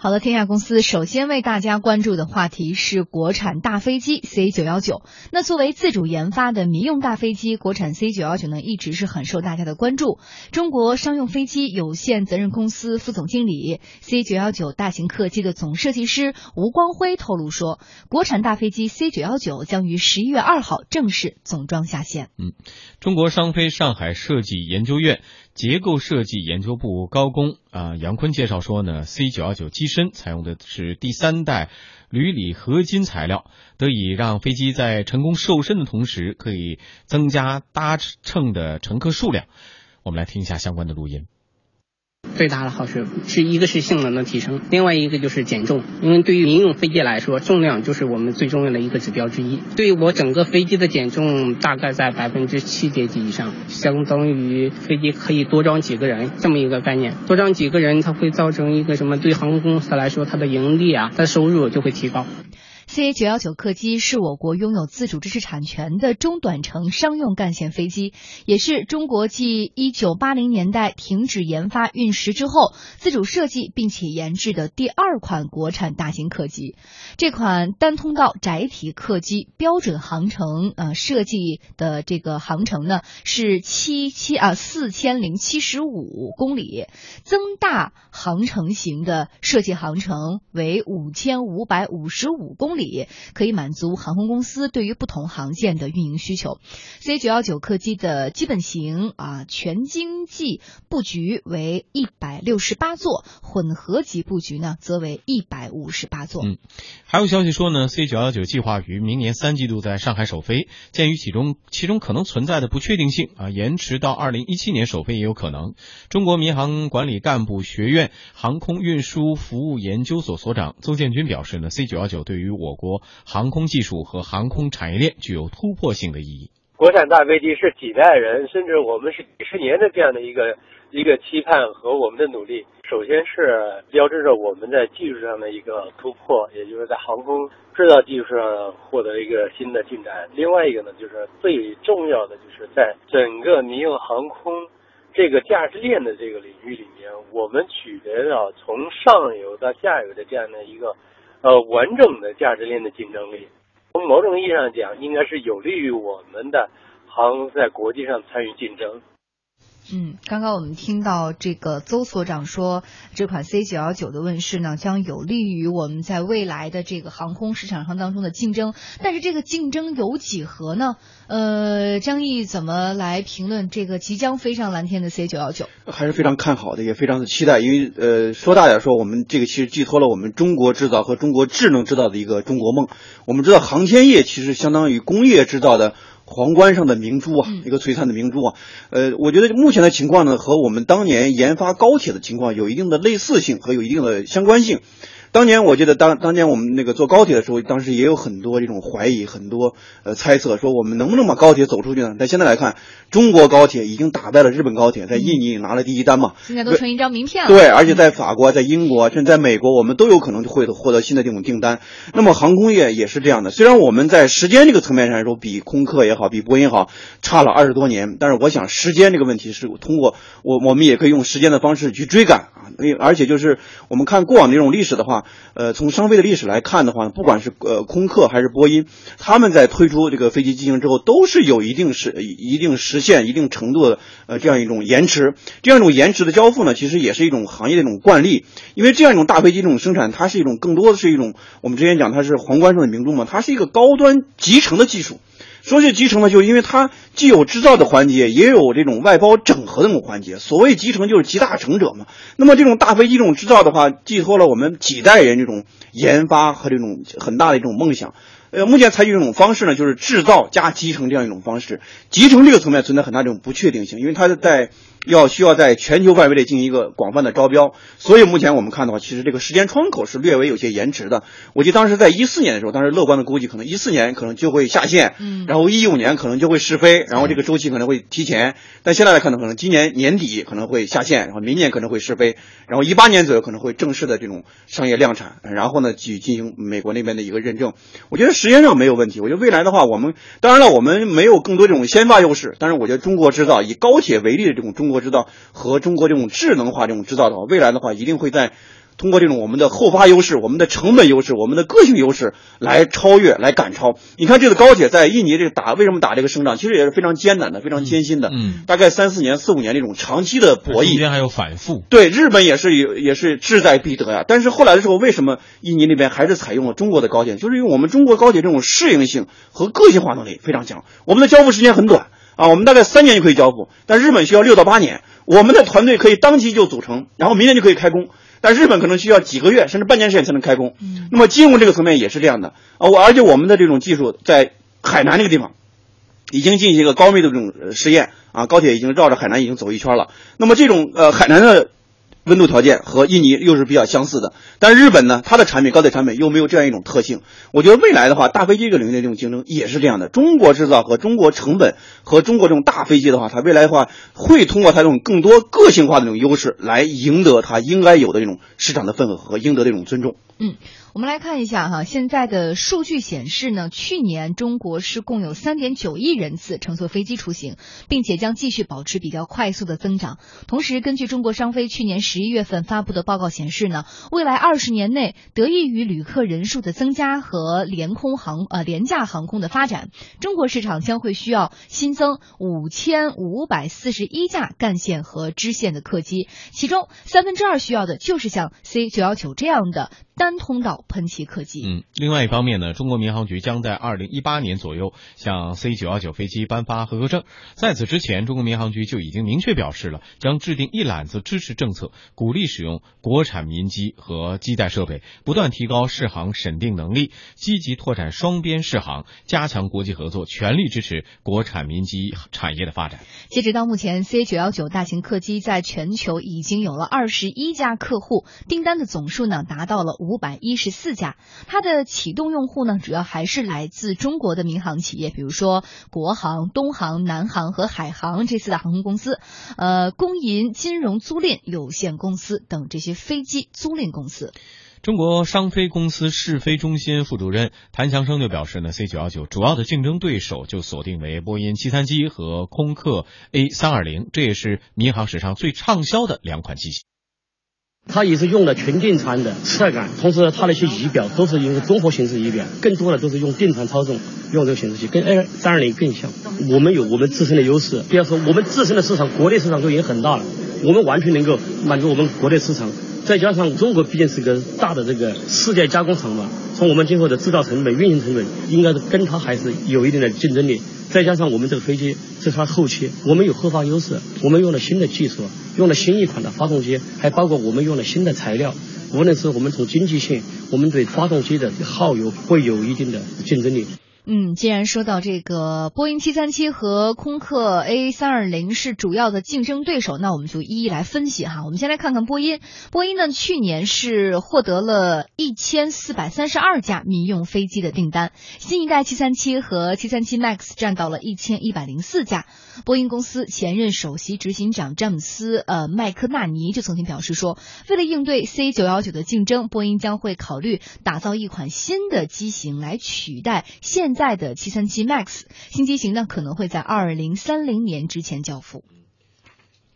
好了，天下公司首先为大家关注的话题是国产大飞机 C 九幺九。那作为自主研发的民用大飞机，国产 C 九幺九呢一直是很受大家的关注。中国商用飞机有限责任公司副总经理、C 九幺九大型客机的总设计师吴光辉透露说，国产大飞机 C 九幺九将于十一月二号正式总装下线。嗯，中国商飞上海设计研究院。结构设计研究部高工啊杨坤介绍说呢，C 九幺九机身采用的是第三代铝锂合金材料，得以让飞机在成功瘦身的同时，可以增加搭乘的乘客数量。我们来听一下相关的录音。最大的好处是一个是性能的提升，另外一个就是减重。因为对于民用飞机来说，重量就是我们最重要的一个指标之一。对于我整个飞机的减重大概在百分之七点几以上，相当于飞机可以多装几个人这么一个概念。多装几个人，它会造成一个什么？对航空公司来说，它的盈利啊，它的收入就会提高。C A 九幺九客机是我国拥有自主知识产权的中短程商用干线飞机，也是中国继一九八零年代停止研发运十之后自主设计并且研制的第二款国产大型客机。这款单通道窄体客机标准航程呃设计的这个航程呢是七七啊四千零七十五公里，增大航程型的设计航程为五千五百五十五公里。里可以满足航空公司对于不同航线的运营需求。C 九幺九客机的基本型啊全经济布局为一百六十八座，混合级布局呢则为一百五十八座。嗯，还有消息说呢，C 九幺九计划于明年三季度在上海首飞。鉴于其中其中可能存在的不确定性啊，延迟到二零一七年首飞也有可能。中国民航管理干部学院航空运输服务研究所所长邹建军表示呢，C 九幺九对于我我国航空技术和航空产业链具有突破性的意义。国产大飞机是几代人，甚至我们是几十年的这样的一个一个期盼和我们的努力。首先是标志着我们在技术上的一个突破，也就是在航空制造技术上获得一个新的进展。另外一个呢，就是最重要的，就是在整个民用航空这个价值链的这个领域里面，我们取得了从上游到下游的这样的一个。呃，完整的价值链的竞争力，从某种意义上讲，应该是有利于我们的航在国际上参与竞争。嗯，刚刚我们听到这个邹所长说，这款 C 九幺九的问世呢，将有利于我们在未来的这个航空市场上当中的竞争。但是这个竞争有几何呢？呃，张毅怎么来评论这个即将飞上蓝天的 C 九幺九？还是非常看好的，也非常的期待。因为呃，说大点说，我们这个其实寄托了我们中国制造和中国智能制造的一个中国梦。我们知道航天业其实相当于工业制造的。皇冠上的明珠啊，一个璀璨的明珠啊，呃，我觉得目前的情况呢，和我们当年研发高铁的情况有一定的类似性和有一定的相关性。当年我记得当当年我们那个坐高铁的时候，当时也有很多这种怀疑，很多呃猜测，说我们能不能把高铁走出去呢？但现在来看，中国高铁已经打败了日本高铁，在印尼拿了第一单嘛。现在都成一张名片了。对，而且在法国、在英国、甚至在美国，我们都有可能会获得新的这种订单。那么航空业也是这样的，虽然我们在时间这个层面上来说，比空客也好，比波音好，差了二十多年，但是我想时间这个问题是通过我我们也可以用时间的方式去追赶啊。而且就是我们看过往的这种历史的话，呃，从商飞的历史来看的话，不管是呃空客还是波音，他们在推出这个飞机机型之后，都是有一定实一定实现一定程度的呃这样一种延迟，这样一种延迟的交付呢，其实也是一种行业的一种惯例。因为这样一种大飞机这种生产，它是一种更多的是一种我们之前讲它是皇冠上的明珠嘛，它是一个高端集成的技术。说是集成呢，就因为它既有制造的环节，也有这种外包整合的这种环节。所谓集成，就是集大成者嘛。那么这种大飞机这种制造的话，寄托了我们几代人这种研发和这种很大的一种梦想。呃，目前采取这种方式呢，就是制造加集成这样一种方式。集成这个层面存在很大这种不确定性，因为它是在。要需要在全球范围内进行一个广泛的招标，所以目前我们看的话，其实这个时间窗口是略微有些延迟的。我记得当时在一四年的时候，当时乐观的估计可能一四年可能就会下线，嗯，然后一五年可能就会试飞，然后这个周期可能会提前。但现在来看呢，可能今年年底可能会下线，然后明年可能会试飞，然后一八年左右可能会正式的这种商业量产，然后呢去进行美国那边的一个认证。我觉得时间上没有问题。我觉得未来的话，我们当然了，我们没有更多这种先发优势，但是我觉得中国制造以高铁为例的这种中国。制造和中国这种智能化这种制造的话，未来的话一定会在通过这种我们的后发优势、我们的成本优势、我们的个性优势来超越、来赶超。你看这次高铁在印尼这个打为什么打这个胜仗，其实也是非常艰难的、非常艰辛的，嗯，大概三四年、四五年这种长期的博弈，中间还有反复。对，日本也是有也是志在必得呀。但是后来的时候，为什么印尼那边还是采用了中国的高铁？就是因为我们中国高铁这种适应性和个性化能力非常强，我们的交付时间很短啊，我们大概三年就可以交付，但日本需要六到八年。我们的团队可以当即就组成，然后明年就可以开工，但日本可能需要几个月甚至半年时间才能开工。嗯，那么金融这个层面也是这样的啊，我而且我们的这种技术在海南这个地方已经进行一个高密度这种呃实验啊，高铁已经绕着海南已经走一圈了。那么这种呃海南的温度条件和印尼又是比较相似的，但日本呢，它的产品高铁产品又没有这样一种特性。我觉得未来的话，大飞机这个领域的这种竞争也是这样的。中国制造和中国成本和中国这种大飞机的话，它未来的话会通过它这种更多个性化的这种优势来赢得它应该有的这种市场的份额和应得的这种尊重。嗯，我们来看一下哈，现在的数据显示呢，去年中国是共有三点九亿人次乘坐飞机出行，并且将继续保持比较快速的增长。同时，根据中国商飞去年十一月份发布的报告显示呢，未来二十年内，得益于旅客人数的增加和联空航呃廉价航空的发展，中国市场将会需要新增五千五百四十一架干线和支线的客机，其中三分之二需要的就是像 C 九幺九这样的。单通道喷气客机。嗯，另外一方面呢，中国民航局将在二零一八年左右向 C 九幺九飞机颁发合格证。在此之前，中国民航局就已经明确表示了，将制定一揽子支持政策，鼓励使用国产民机和机载设备，不断提高适航审定能力，积极拓展双边适航，加强国际合作，全力支持国产民机产业的发展。截止到目前，C 九幺九大型客机在全球已经有了二十一家客户，订单的总数呢达到了五百一十四家。它的启动用户呢，主要还是来自中国的民航企业，比如说国航、东航、南航和海航这四大航空公司，呃，工银金融租赁有限公司等这些飞机租赁公司。中国商飞公司试飞中心副主任谭强生就表示呢，C 九幺九主要的竞争对手就锁定为波音七三七和空客 A 三二零，这也是民航史上最畅销的两款机型。它也是用的全电传的磁带感，同时它的一些仪表都是用综合形式仪表，更多的都是用电传操纵，用这个显示器跟 A 三二零更像。我们有我们自身的优势，不要说我们自身的市场，国内市场都已经很大了，我们完全能够满足我们国内市场。再加上中国毕竟是个大的这个世界加工厂嘛，从我们今后的制造成本、运行成本，应该是跟它还是有一定的竞争力。再加上我们这个飞机这是它后期，我们有后发优势，我们用了新的技术，用了新一款的发动机，还包括我们用了新的材料。无论是我们从经济性，我们对发动机的耗油会有一定的竞争力。嗯，既然说到这个波音七三七和空客 A 三二零是主要的竞争对手，那我们就一一来分析哈。我们先来看看波音，波音呢去年是获得了一千四百三十二架民用飞机的订单，新一代七三七和七三七 MAX 占到了一千一百零四架。波音公司前任首席执行长詹姆斯呃麦克纳尼就曾经表示说，为了应对 C 九幺九的竞争，波音将会考虑打造一款新的机型来取代现在的七三七 MAX。新机型呢可能会在二零三零年之前交付。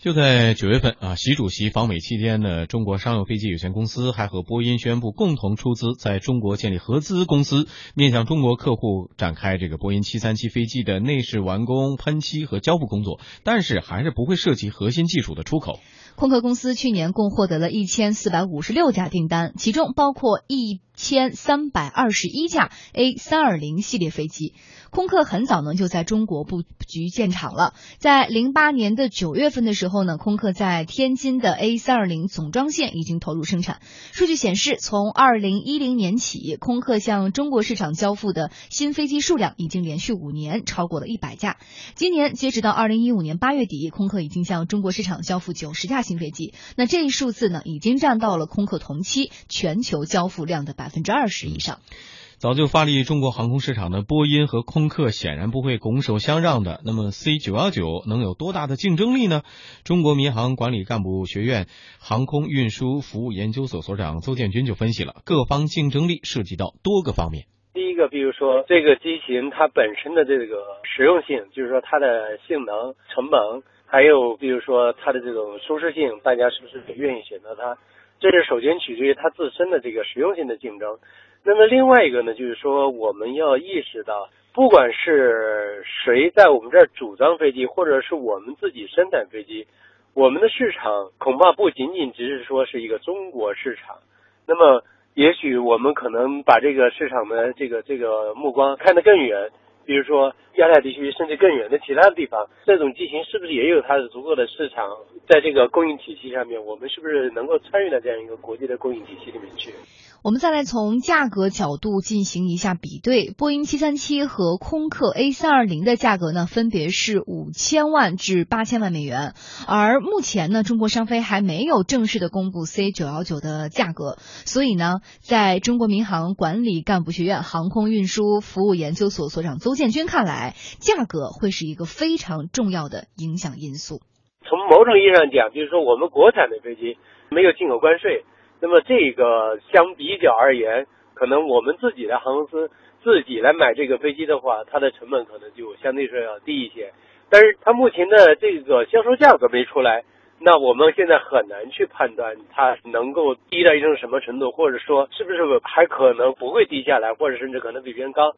就在九月份啊，习主席访美期间呢，中国商用飞机有限公司还和波音宣布共同出资在中国建立合资公司，面向中国客户展开这个波音七三七飞机的内饰完工、喷漆和交付工作，但是还是不会涉及核心技术的出口。空客公司去年共获得了一千四百五十六架订单，其中包括一千三百二十一架 A 三二零系列飞机。空客很早呢就在中国布局建厂了，在零八年的九月份的时候呢，空客在天津的 A 三二零总装线已经投入生产。数据显示，从二零一零年起，空客向中国市场交付的新飞机数量已经连续五年超过了一百架。今年截止到二零一五年八月底，空客已经向中国市场交付九十架新飞机。那这一数字呢，已经占到了空客同期全球交付量的百分之二十以上。早就发力中国航空市场的波音和空客显然不会拱手相让的。那么 C 九幺九能有多大的竞争力呢？中国民航管理干部学院航空运输服务研究所所长邹建军就分析了，各方竞争力涉及到多个方面。第一个，比如说这个机型它本身的这个实用性，就是说它的性能、成本，还有比如说它的这种舒适性，大家是不是愿意选择它？这是首先取决于它自身的这个实用性的竞争。那么另外一个呢，就是说我们要意识到，不管是谁在我们这儿主张飞机，或者是我们自己生产飞机，我们的市场恐怕不仅仅只是说是一个中国市场。那么也许我们可能把这个市场的这个这个目光看得更远。比如说亚太地区，甚至更远的其他的地方，这种机型是不是也有它的足够的市场？在这个供应体系上面，我们是不是能够参与到这样一个国际的供应体系里面去？我们再来从价格角度进行一下比对，波音七三七和空客 A 三二零的价格呢，分别是五千万至八千万美元。而目前呢，中国商飞还没有正式的公布 C 九幺九的价格，所以呢，在中国民航管理干部学院航空运输服务研究所所长邹建军看来，价格会是一个非常重要的影响因素。从某种意义上讲，就是说我们国产的飞机没有进口关税。那么这个相比较而言，可能我们自己的航空公司自己来买这个飞机的话，它的成本可能就相对说要低一些。但是它目前的这个销售价格没出来，那我们现在很难去判断它能够低到一种什么程度，或者说是不是还可能不会低下来，或者甚至可能比别人高。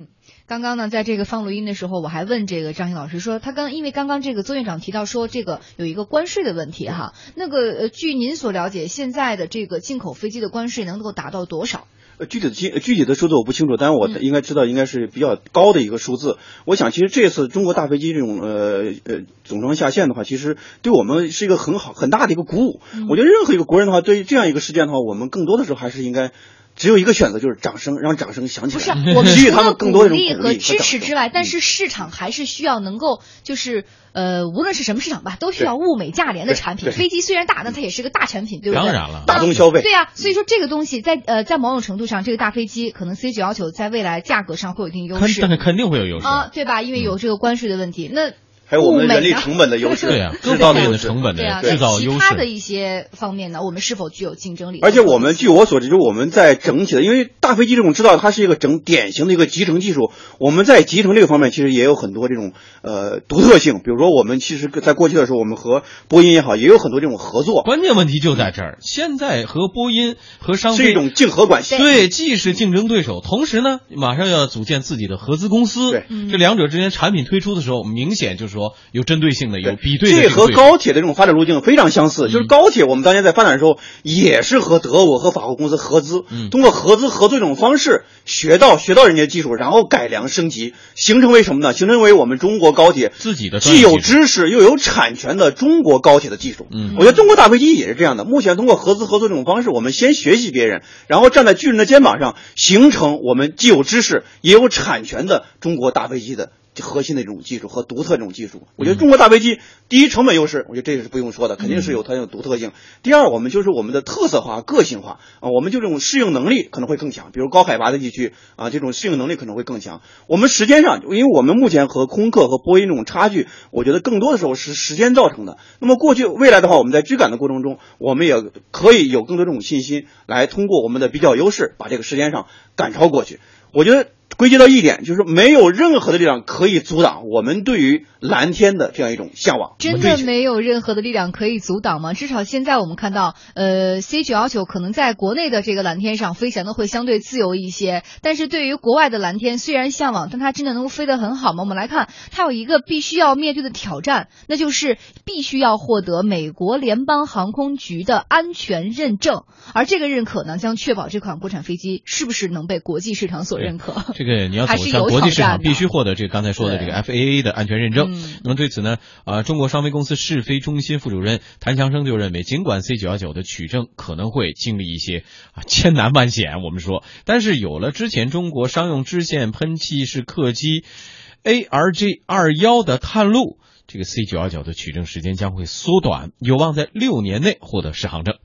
嗯，刚刚呢，在这个放录音的时候，我还问这个张鑫老师说，他刚因为刚刚这个邹院长提到说，这个有一个关税的问题哈，那个呃，据您所了解，现在的这个进口飞机的关税能够达到多少？呃，具体的具具体的数字我不清楚，但是我应该知道应该是比较高的一个数字。我想，其实这次中国大飞机这种呃呃总装下线的话，其实对我们是一个很好很大的一个鼓舞。我觉得任何一个国人的话，对于这样一个事件的话，我们更多的时候还是应该。只有一个选择，就是掌声，让掌声响起来。不是，我们给予他们更多的鼓励和支持之外，但是市场还是需要能够，就是呃，无论是什么市场吧，都需要物美价廉的产品。飞机虽然大，但它也是个大产品，对不对？当然了，大众消费。对呀，所以说这个东西在呃，在某种程度上，这个大飞机可能 C 九幺九在未来价格上会有一定优势。但是肯定会有优势啊，对吧？因为有这个关税的问题，那。还有我们人力成本的优势，对呀，制造业的成本的制造优势。其他的一些方面呢，我们是否具有竞争力？而且我们据我所知，就我们在整体的，因为大飞机这种制造，它是一个整典型的一个集成技术。我们在集成这个方面，其实也有很多这种呃独特性。比如说，我们其实在过去的时候，我们和波音也好，也有很多这种合作。关键问题就在这儿，现在和波音和商飞是一种竞合关系。对，既是竞争对手，同时呢，马上要组建自己的合资公司。对，这两者之间产品推出的时候，明显就是说有针对。性的有比对，这和高铁的这种发展路径非常相似。就是高铁，我们当年在发展的时候，也是和德国和法国公司合资，通过合资合作这种方式学到学到人家技术，然后改良升级，形成为什么呢？形成为我们中国高铁自己的既有知识又有产权的中国高铁的技术。嗯，我觉得中国大飞机也是这样的。目前通过合资合作这种方式，我们先学习别人，然后站在巨人的肩膀上，形成我们既有知识也有产权的中国大飞机的。核心的这种技术和独特这种技术，我觉得中国大飞机第一成本优势，我觉得这个是不用说的，肯定是有它的独特性。第二，我们就是我们的特色化、个性化啊，我们就这种适应能力可能会更强，比如高海拔的地区啊，这种适应能力可能会更强。我们时间上，因为我们目前和空客和波音这种差距，我觉得更多的时候是时间造成的。那么过去未来的话，我们在追赶的过程中，我们也可以有更多这种信心，来通过我们的比较优势，把这个时间上赶超过去。我觉得。归结到一点，就是没有任何的力量可以阻挡我们对于蓝天的这样一种向往。真的没有任何的力量可以阻挡吗？至少现在我们看到，呃，C 九幺九可能在国内的这个蓝天上飞翔的会相对自由一些，但是对于国外的蓝天，虽然向往，但它真的能够飞得很好吗？我们来看，它有一个必须要面对的挑战，那就是必须要获得美国联邦航空局的安全认证，而这个认可呢，将确保这款国产飞机是不是能被国际市场所认可。这个你要走向国际市场，必须获得这个刚才说的这个 FAA 的安全认证。那么对此呢，啊，中国商飞公司试飞中心副主任谭强生就认为，尽管 C 九幺九的取证可能会经历一些啊千难万险，我们说，但是有了之前中国商用支线喷气式客机 ARJ 二幺的探路，这个 C 九幺九的取证时间将会缩短，有望在六年内获得适航证。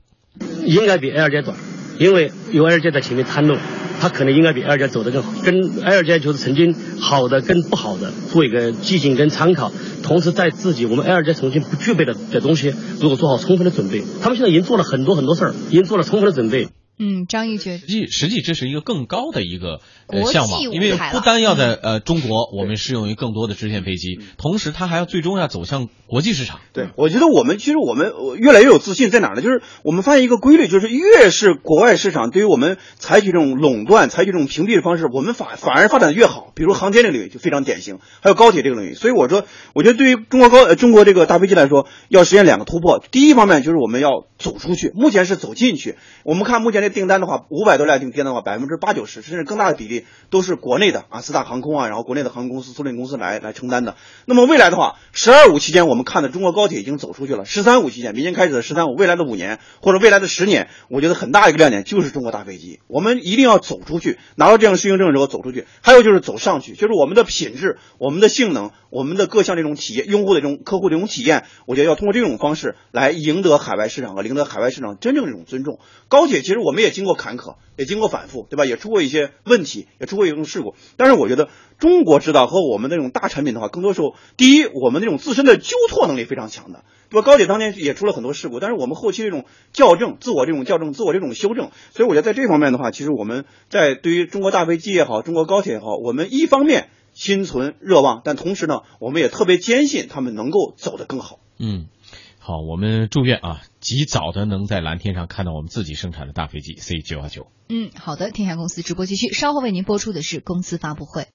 应该比 ARJ 短，因为有 ARJ 在前面探路。他可能应该比 L 加走得更好，跟 L 加就是曾经好的跟不好的做一个借鉴跟参考，同时在自己我们 L 加曾经不具备的的东西，如果做好充分的准备，他们现在已经做了很多很多事儿，已经做了充分的准备。嗯，张毅觉得实际实际这是一个更高的一个呃国际项目，因为不单要在呃中国我们适用于更多的支线飞机，同时它还要最终要走向国际市场。对，我觉得我们其实我们呃越来越有自信，在哪儿呢？就是我们发现一个规律，就是越是国外市场对于我们采取这种垄断、采取这种屏蔽的方式，我们反反而发展的越好。比如航天这个领域就非常典型，还有高铁这个领域。所以我说，我觉得对于中国高呃中国这个大飞机来说，要实现两个突破。第一方面就是我们要走出去，目前是走进去。我们看目前这订单的话，五百多辆订单的话，百分之八九十甚至更大的比例都是国内的啊，四大航空啊，然后国内的航空公司、租赁公司来来承担的。那么未来的话，十二五期间我们看的中国高铁已经走出去了，十三五期间，明年开始的十三五，未来的五年或者未来的十年，我觉得很大一个亮点就是中国大飞机。我们一定要走出去，拿到这样的适应证之后走出去。还有就是走上去，就是我们的品质、我们的性能、我们的各项这种体验、用户的这种客户这种体验，我觉得要通过这种方式来赢得海外市场和赢得海外市场真正这种尊重。高铁其实我们也经过坎坷，也经过反复，对吧？也出过一些问题，也出过一种事故。但是我觉得中国制造和我们那种大产品的话，更多时候，第一，我们那种自身的纠错能力非常强的，对吧？高铁当年也出了很多事故，但是我们后期这种校正、自我这种校正、自我这种修正，所以我觉得在这方面的话，其实我们在对于中国大飞机也好，中国高铁也好，我们一方面心存热望，但同时呢，我们也特别坚信他们能够走得更好。嗯，好，我们祝愿啊，及早的能在蓝天上看到我们自己生产的大飞机 C 九幺九。嗯，好的，天下公司直播继续，稍后为您播出的是公司发布会。